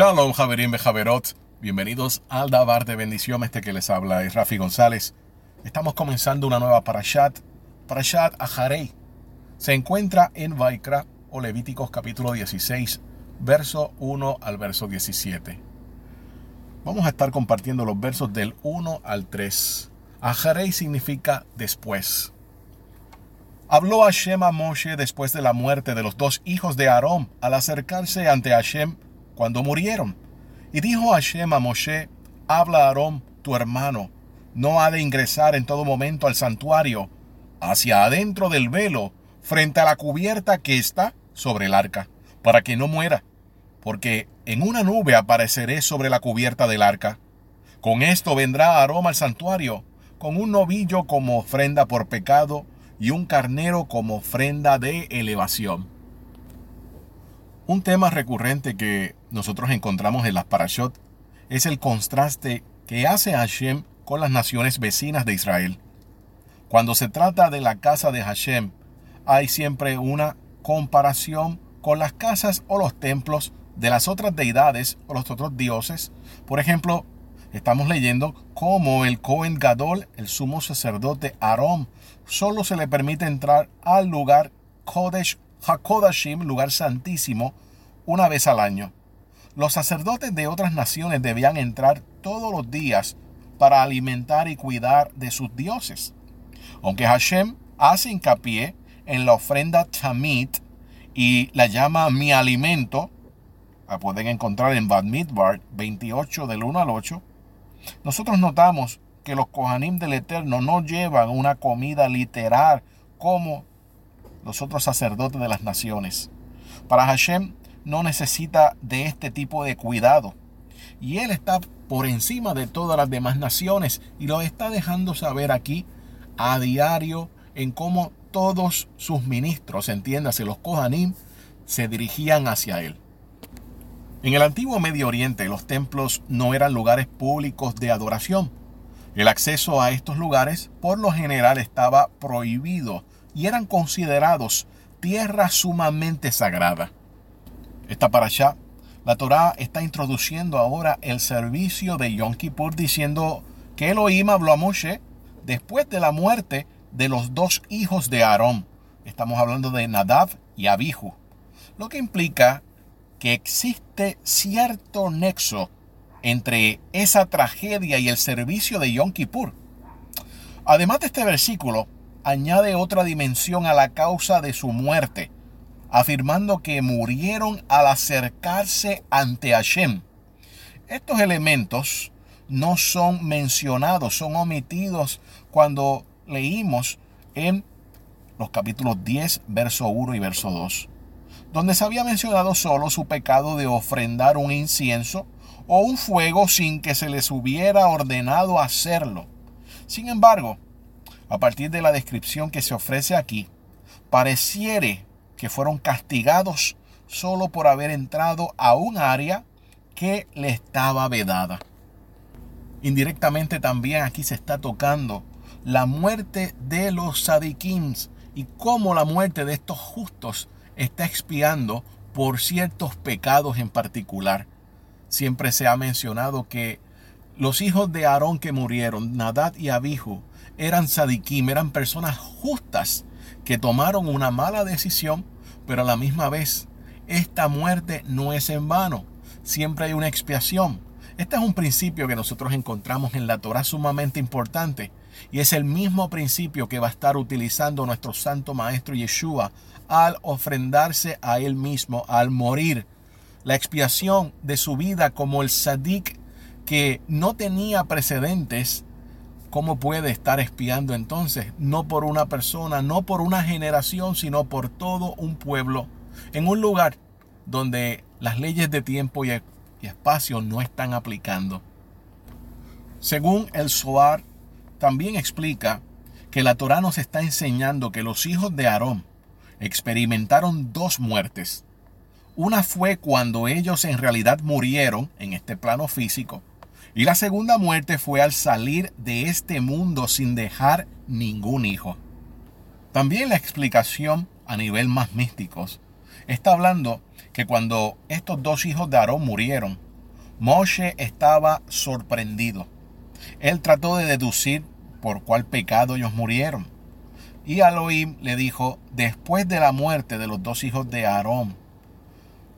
Shalom, Javerín Bejaverot. Bienvenidos al Dabar de Bendición. Este que les habla es Rafi González. Estamos comenzando una nueva Parashat, Parashat Aharei. Se encuentra en Vaikra o Levíticos capítulo 16, verso 1 al verso 17. Vamos a estar compartiendo los versos del 1 al 3. Aharei significa después. Habló Hashem a Moshe después de la muerte de los dos hijos de Aarón al acercarse ante Hashem cuando murieron. Y dijo Hashem a Moshe, habla a Aarón, tu hermano, no ha de ingresar en todo momento al santuario, hacia adentro del velo, frente a la cubierta que está sobre el arca, para que no muera, porque en una nube apareceré sobre la cubierta del arca. Con esto vendrá Aarón al santuario, con un novillo como ofrenda por pecado y un carnero como ofrenda de elevación. Un tema recurrente que nosotros encontramos en las parashot es el contraste que hace Hashem con las naciones vecinas de Israel. Cuando se trata de la casa de Hashem, hay siempre una comparación con las casas o los templos de las otras deidades o los otros dioses. Por ejemplo, estamos leyendo cómo el Cohen Gadol, el sumo sacerdote Aarón, solo se le permite entrar al lugar Kodesh Hakodashim, lugar santísimo, una vez al año. Los sacerdotes de otras naciones debían entrar todos los días para alimentar y cuidar de sus dioses. Aunque Hashem hace hincapié en la ofrenda Tamit y la llama mi alimento, la pueden encontrar en Bad Midbar 28 del 1 al 8, nosotros notamos que los Kohanim del Eterno no llevan una comida literal como los otros sacerdotes de las naciones. Para Hashem no necesita de este tipo de cuidado. Y Él está por encima de todas las demás naciones y lo está dejando saber aquí a diario en cómo todos sus ministros, entiéndase, los Kohanim, se dirigían hacia Él. En el antiguo Medio Oriente los templos no eran lugares públicos de adoración. El acceso a estos lugares por lo general estaba prohibido y eran considerados tierra sumamente sagrada. Esta para allá, la Torá está introduciendo ahora el servicio de Yom Kippur diciendo que Elohim habló a Moshe después de la muerte de los dos hijos de Aarón. Estamos hablando de Nadab y Abihu. Lo que implica que existe cierto nexo entre esa tragedia y el servicio de Yom Kippur. Además de este versículo, añade otra dimensión a la causa de su muerte, afirmando que murieron al acercarse ante Hashem. Estos elementos no son mencionados, son omitidos cuando leímos en los capítulos 10, verso 1 y verso 2, donde se había mencionado solo su pecado de ofrendar un incienso o un fuego sin que se les hubiera ordenado hacerlo. Sin embargo, a partir de la descripción que se ofrece aquí, pareciere que fueron castigados solo por haber entrado a un área que le estaba vedada. Indirectamente también aquí se está tocando la muerte de los sadikims y cómo la muerte de estos justos está expiando por ciertos pecados en particular. Siempre se ha mencionado que los hijos de Aarón que murieron, Nadad y Abihu, eran sadikim, eran personas justas que tomaron una mala decisión, pero a la misma vez esta muerte no es en vano, siempre hay una expiación. Este es un principio que nosotros encontramos en la Torah sumamente importante y es el mismo principio que va a estar utilizando nuestro santo maestro Yeshua al ofrendarse a él mismo, al morir. La expiación de su vida como el sadik que no tenía precedentes ¿Cómo puede estar espiando entonces? No por una persona, no por una generación, sino por todo un pueblo, en un lugar donde las leyes de tiempo y espacio no están aplicando. Según el Zohar, también explica que la Torá nos está enseñando que los hijos de Aarón experimentaron dos muertes. Una fue cuando ellos en realidad murieron en este plano físico y la segunda muerte fue al salir de este mundo sin dejar ningún hijo. También la explicación a nivel más místicos está hablando que cuando estos dos hijos de Aarón murieron, Moshe estaba sorprendido. Él trató de deducir por cuál pecado ellos murieron. Y Elohim le dijo, después de la muerte de los dos hijos de Aarón,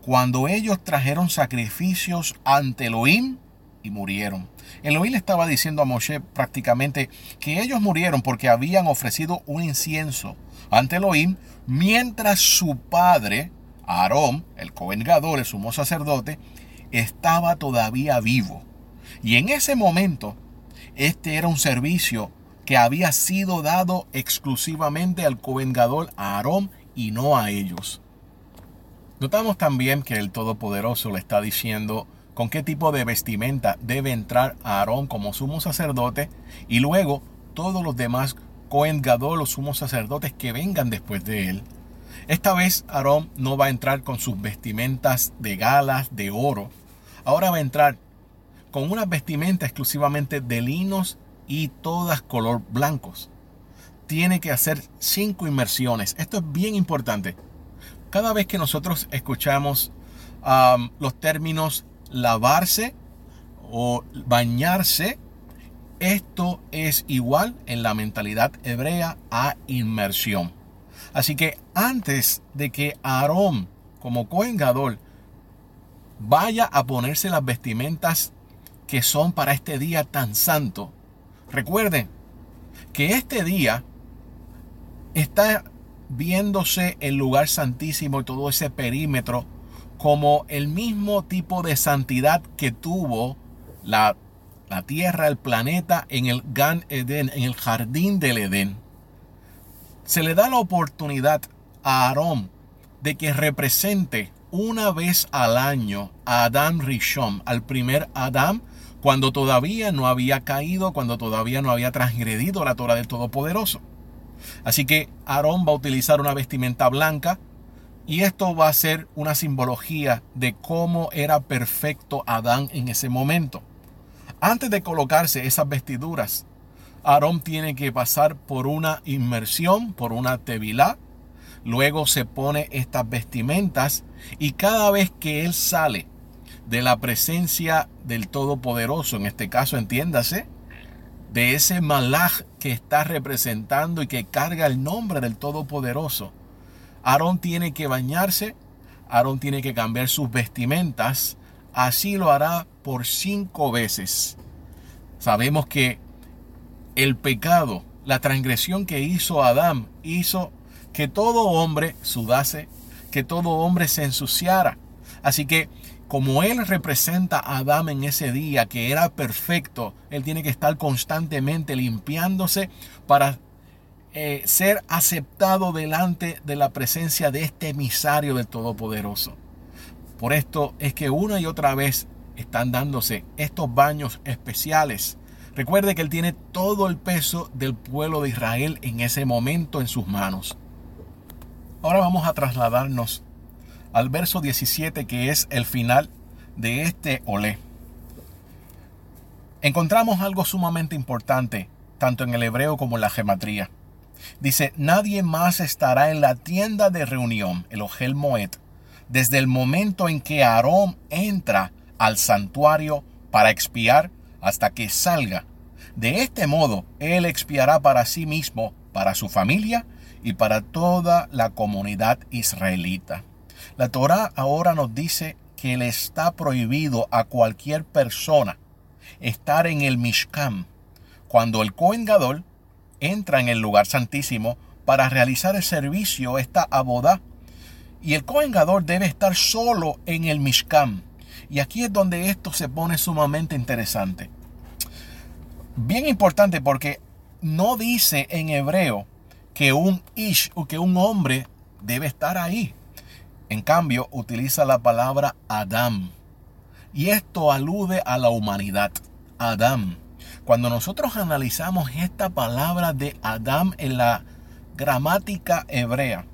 cuando ellos trajeron sacrificios ante Elohim y murieron. Elohim estaba diciendo a Moshe prácticamente que ellos murieron porque habían ofrecido un incienso ante Elohim mientras su padre, Aarón, el Cohen el sumo sacerdote, estaba todavía vivo. Y en ese momento, este era un servicio que había sido dado exclusivamente al Cohen a Aarón y no a ellos. Notamos también que el Todopoderoso le está diciendo con qué tipo de vestimenta debe entrar Aarón como sumo sacerdote y luego todos los demás Cohen Gadol, los sumos sacerdotes que vengan después de él. Esta vez Aarón no va a entrar con sus vestimentas de galas de oro. Ahora va a entrar con una vestimenta exclusivamente de linos y todas color blancos. Tiene que hacer cinco inmersiones. Esto es bien importante cada vez que nosotros escuchamos los términos lavarse o bañarse, esto es igual en la mentalidad hebrea a inmersión. Así que antes de que Aarón, como Cohen vaya a ponerse las vestimentas que son para este día tan santo, recuerden que este día está viéndose el lugar santísimo y todo ese perímetro como el mismo tipo de santidad que tuvo la, la tierra, el planeta en el Gan Eden, en el jardín del Edén. Se le da la oportunidad a Aarón de que represente una vez al año a Adán Rishon, al primer Adán, cuando todavía no había caído, cuando todavía no había transgredido la Torah del Todopoderoso. Así que Aarón va a utilizar una vestimenta blanca y esto va a ser una simbología de cómo era perfecto Adán en ese momento. Antes de colocarse esas vestiduras, Aarón tiene que pasar por una inmersión, por una tevilá. Luego se pone estas vestimentas y cada vez que él sale de la presencia del Todopoderoso, en este caso entiéndase, de ese malaj que está representando y que carga el nombre del Todopoderoso. Aarón tiene que bañarse, Aarón tiene que cambiar sus vestimentas, así lo hará por cinco veces. Sabemos que el pecado, la transgresión que hizo Adán, hizo que todo hombre sudase, que todo hombre se ensuciara. Así que como Él representa a Adán en ese día, que era perfecto, Él tiene que estar constantemente limpiándose para eh, ser aceptado delante de la presencia de este emisario del Todopoderoso. Por esto es que una y otra vez están dándose estos baños especiales. Recuerde que Él tiene todo el peso del pueblo de Israel en ese momento en sus manos. Ahora vamos a trasladarnos al verso 17 que es el final de este olé. Encontramos algo sumamente importante, tanto en el hebreo como en la gematría. Dice, nadie más estará en la tienda de reunión, el Ogel Moed, desde el momento en que Aarón entra al santuario para expiar hasta que salga. De este modo, él expiará para sí mismo, para su familia y para toda la comunidad israelita. La Torah ahora nos dice que le está prohibido a cualquier persona estar en el Mishkan cuando el Kohen Gadol entra en el lugar santísimo para realizar el servicio, esta abodá. Y el Kohen Gadol debe estar solo en el Mishkan. Y aquí es donde esto se pone sumamente interesante. Bien importante porque no dice en hebreo que un ish o que un hombre debe estar ahí. En cambio, utiliza la palabra Adam. Y esto alude a la humanidad. Adam. Cuando nosotros analizamos esta palabra de Adam en la gramática hebrea,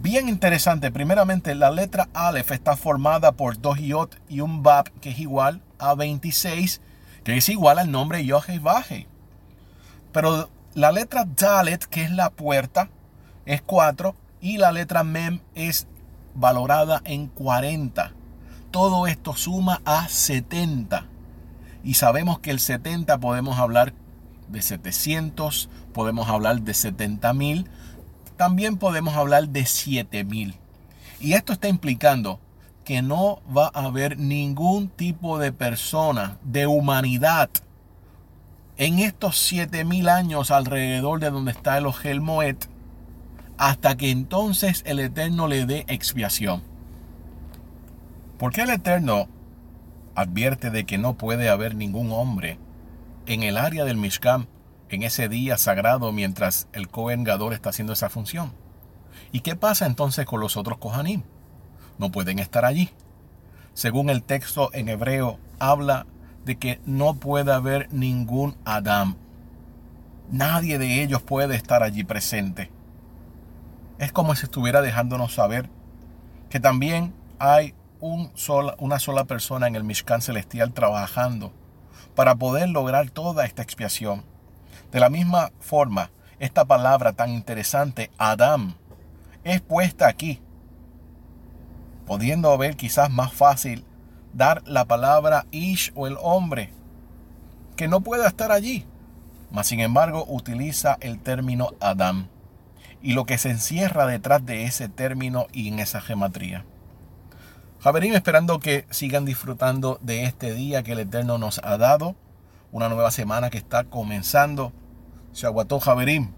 bien interesante. Primeramente, la letra Aleph está formada por dos yot y un bab, que es igual a 26, que es igual al nombre Yohei Pero la letra Dalet, que es la puerta, es 4, y la letra Mem es valorada en 40. todo esto suma a 70. Y sabemos que el 70 podemos hablar de 700, podemos hablar de 70 mil, también podemos hablar de 7 mil. Y esto está implicando que no va a haber ningún tipo de persona, de humanidad, en estos 7000 años alrededor de donde está el Ogel Moed, hasta que entonces el Eterno le dé expiación. ¿Por qué el Eterno advierte de que no puede haber ningún hombre en el área del Mishkan en ese día sagrado mientras el Kohen Gadol está haciendo esa función? ¿Y qué pasa entonces con los otros Kohanim? No pueden estar allí. Según el texto en hebreo, habla de que no puede haber ningún Adán. Nadie de ellos puede estar allí presente. Es como si estuviera dejándonos saber que también hay un una sola persona en el Mishkan celestial trabajando para poder lograr toda esta expiación. De la misma forma, esta palabra tan interesante, Adán, es puesta aquí, pudiendo haber quizás más fácil dar la palabra Ish o el hombre, que no pueda estar allí, mas sin embargo utiliza el término Adam y lo que se encierra detrás de ese término y en esa gematría. Javerín, esperando que sigan disfrutando de este día que el Eterno nos ha dado, una nueva semana que está comenzando. Se aguató Javerín.